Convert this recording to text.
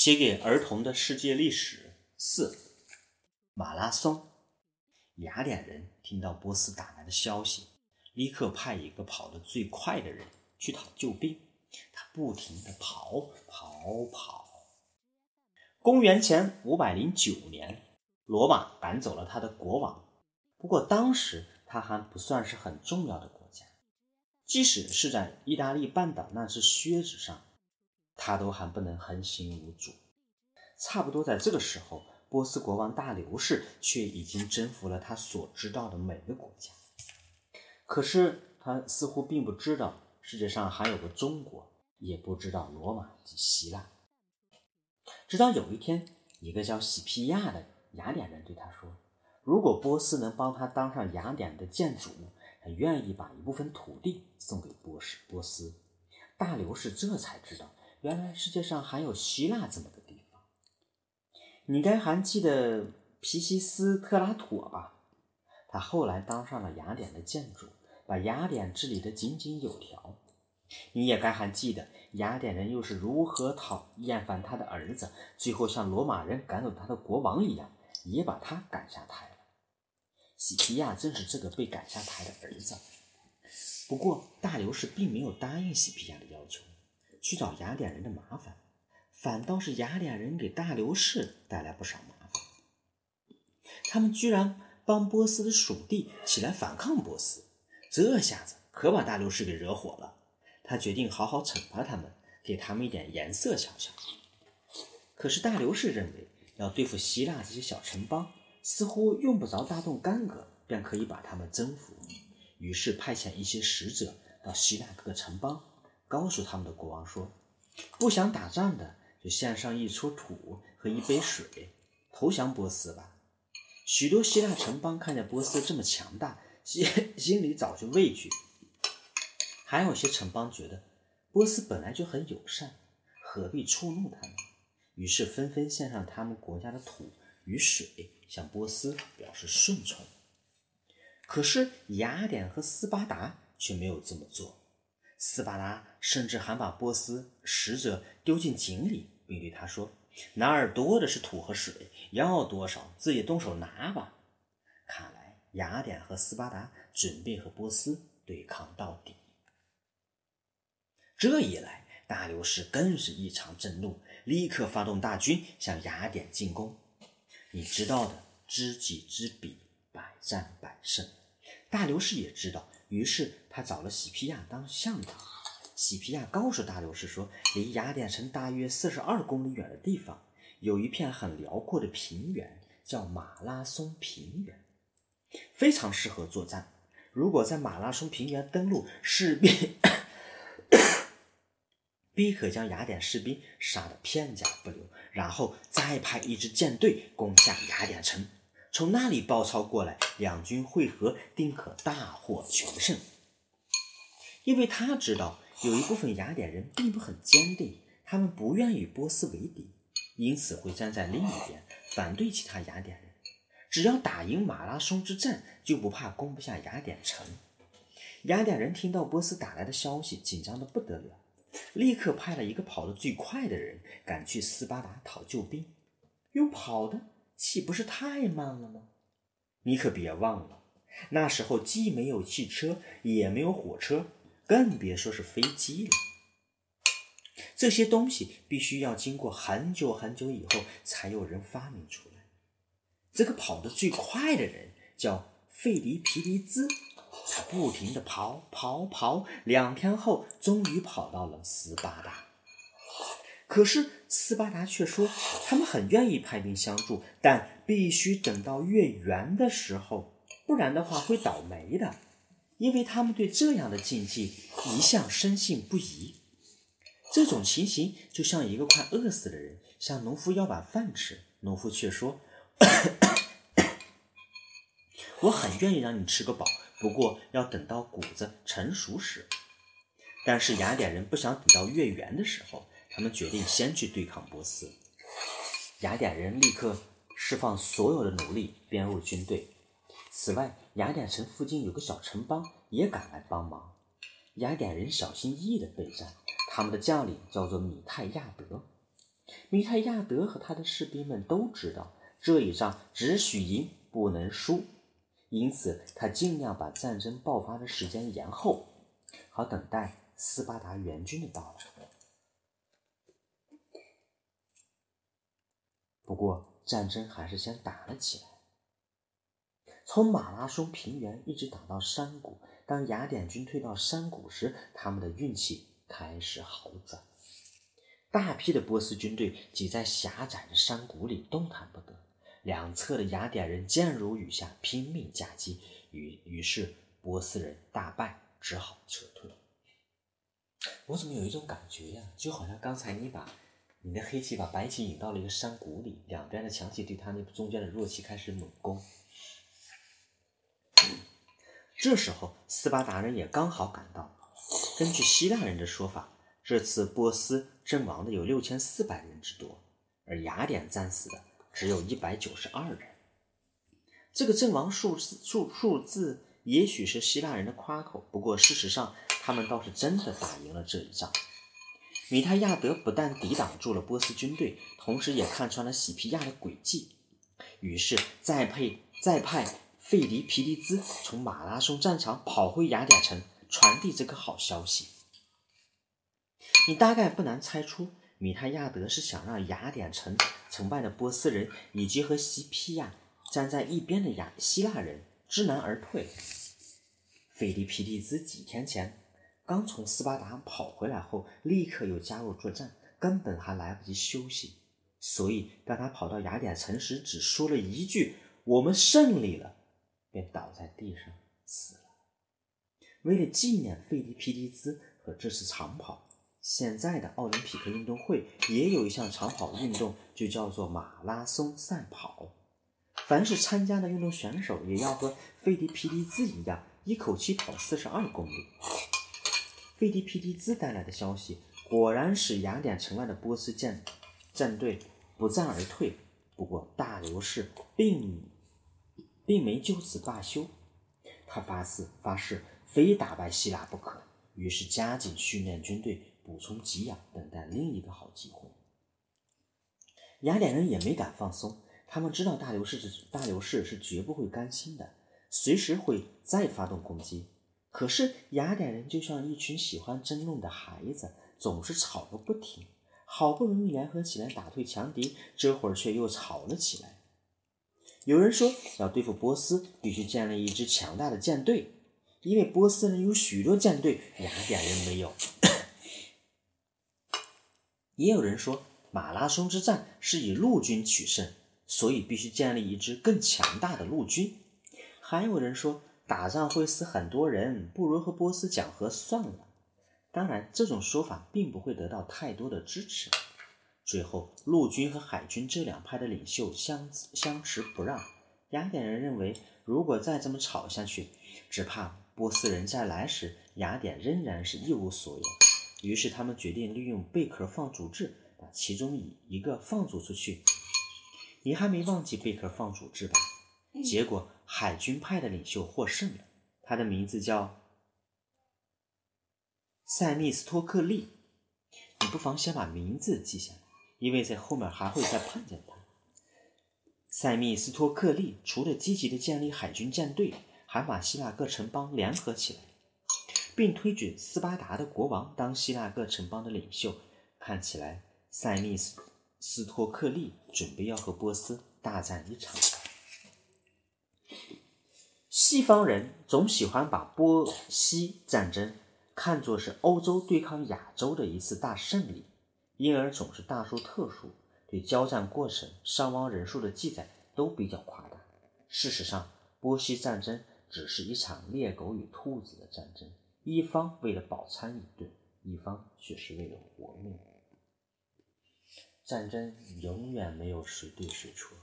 写给儿童的世界历史四马拉松。雅典人听到波斯打来的消息，立刻派一个跑得最快的人去讨救兵。他不停地跑跑跑。公元前五百零九年，罗马赶走了他的国王。不过当时他还不算是很重要的国家，即使是在意大利半岛那只靴子上。他都还不能横行无阻。差不多在这个时候，波斯国王大流士却已经征服了他所知道的每个国家。可是他似乎并不知道世界上还有个中国，也不知道罗马及希腊。直到有一天，一个叫喜皮亚的雅典人对他说：“如果波斯能帮他当上雅典的建主，他愿意把一部分土地送给波斯。”波斯大流士这才知道。原来世界上还有希腊这么个地方，你该还记得皮西斯特拉妥吧？他后来当上了雅典的建筑，把雅典治理得井井有条。你也该还记得雅典人又是如何讨厌烦他的儿子，最后像罗马人赶走他的国王一样，也把他赶下台了。喜皮亚正是这个被赶下台的儿子。不过大流士并没有答应喜皮亚的。去找雅典人的麻烦，反倒是雅典人给大流士带来不少麻烦。他们居然帮波斯的属地起来反抗波斯，这下子可把大流士给惹火了。他决定好好惩罚他们，给他们一点颜色瞧瞧。可是大流士认为，要对付希腊这些小城邦，似乎用不着大动干戈便可以把他们征服，于是派遣一些使者到希腊各个城邦。告诉他们的国王说：“不想打仗的，就献上一撮土和一杯水，投降波斯吧。”许多希腊城邦看见波斯这么强大，心 心里早就畏惧。还有些城邦觉得波斯本来就很友善，何必触怒他们？于是纷纷献上他们国家的土与水，向波斯表示顺从。可是雅典和斯巴达却没有这么做。斯巴达甚至还把波斯使者丢进井里，并对他说：“哪儿多的是土和水，要多少自己动手拿吧。”看来雅典和斯巴达准备和波斯对抗到底。这一来，大流士更是异常震怒，立刻发动大军向雅典进攻。你知道的，知己知彼，百战百胜。大流士也知道。于是他找了喜皮亚当向导。喜皮亚告诉大流士说，离雅典城大约四十二公里远的地方，有一片很辽阔的平原，叫马拉松平原，非常适合作战。如果在马拉松平原登陆，势必必可将雅典士兵杀得片甲不留，然后再派一支舰队攻下雅典城。从那里包抄过来，两军会合，定可大获全胜。因为他知道有一部分雅典人并不很坚定，他们不愿与波斯为敌，因此会站在另一边，反对其他雅典人。只要打赢马拉松之战，就不怕攻不下雅典城。雅典人听到波斯打来的消息，紧张的不得了，立刻派了一个跑得最快的人赶去斯巴达讨救兵，用跑的。岂不是太慢了吗？你可别忘了，那时候既没有汽车，也没有火车，更别说是飞机了。这些东西必须要经过很久很久以后，才有人发明出来。这个跑得最快的人叫费迪皮迪兹，他不停地跑跑跑，两天后终于跑到了斯巴达。可是斯巴达却说，他们很愿意派兵相助，但必须等到月圆的时候，不然的话会倒霉的，因为他们对这样的禁忌一向深信不疑。这种情形就像一个快饿死的人向农夫要碗饭吃，农夫却说：“ 我很愿意让你吃个饱，不过要等到谷子成熟时。”但是雅典人不想等到月圆的时候。他们决定先去对抗波斯。雅典人立刻释放所有的奴隶，编入军队。此外，雅典城附近有个小城邦也赶来帮忙。雅典人小心翼翼地备战，他们的将领叫做米泰亚德。米泰亚德和他的士兵们都知道这一仗只许赢不能输，因此他尽量把战争爆发的时间延后，好等待斯巴达援军的到来。不过，战争还是先打了起来。从马拉松平原一直打到山谷，当雅典军退到山谷时，他们的运气开始好转。大批的波斯军队挤在狭窄的山谷里，动弹不得。两侧的雅典人箭如雨下，拼命夹击，于于是波斯人大败，只好撤退。我怎么有一种感觉呀？就好像刚才你把你的黑棋把白棋引到了一个山谷里，两边的强棋对他那中间的弱棋开始猛攻。这时候，斯巴达人也刚好赶到。根据希腊人的说法，这次波斯阵亡的有六千四百人之多，而雅典战死的只有一百九十二人。这个阵亡数字数数字也许是希腊人的夸口，不过事实上，他们倒是真的打赢了这一仗。米泰亚德不但抵挡住了波斯军队，同时也看穿了喜皮亚的诡计，于是再配再派。费迪皮利兹从马拉松战场跑回雅典城，传递这个好消息。你大概不难猜出，米泰亚德是想让雅典城城败的波斯人以及和西皮亚站在一边的雅希腊人知难而退。费迪皮利兹几天前刚从斯巴达跑回来后，立刻又加入作战，根本还来不及休息。所以，当他跑到雅典城时，只说了一句：“我们胜利了。”便倒在地上死了。为了纪念费迪皮利兹和这次长跑，现在的奥林匹克运动会也有一项长跑运动，就叫做马拉松赛跑。凡是参加的运动选手也要和费迪皮利兹一样，一口气跑四十二公里。费迪皮利兹带来的消息果然使雅典城外的波斯舰战队不战而退。不过大流士并。并没就此罢休，他发誓发誓非打败希腊不可，于是加紧训练军队，补充给养，等待另一个好机会。雅典人也没敢放松，他们知道大流士是大流士是绝不会甘心的，随时会再发动攻击。可是雅典人就像一群喜欢争论的孩子，总是吵个不停。好不容易联合起来打退强敌，这会儿却又吵了起来。有人说，要对付波斯，必须建立一支强大的舰队，因为波斯人有许多舰队，雅典人没有。也有人说，马拉松之战是以陆军取胜，所以必须建立一支更强大的陆军。还有人说，打仗会死很多人，不如和波斯讲和算了。当然，这种说法并不会得到太多的支持。最后，陆军和海军这两派的领袖相相持不让。雅典人认为，如果再这么吵下去，只怕波斯人再来时，雅典仍然是一无所有。于是，他们决定利用贝壳放逐制，把其中一一个放逐出去。你还没忘记贝壳放逐制吧？结果，海军派的领袖获胜了，他的名字叫塞密斯托克利。你不妨先把名字记下来。因为在后面还会再碰见他。塞密斯托克利除了积极的建立海军舰队，还把希腊各城邦联合起来，并推举斯巴达的国王当希腊各城邦的领袖。看起来，塞密斯斯托克利准备要和波斯大战一场。西方人总喜欢把波西战争看作是欧洲对抗亚洲的一次大胜利。因而总是大书特书，对交战过程、伤亡人数的记载都比较夸大。事实上，波西战争只是一场猎狗与兔子的战争，一方为了饱餐一顿，一方却是为了活命。战争永远没有谁对谁错。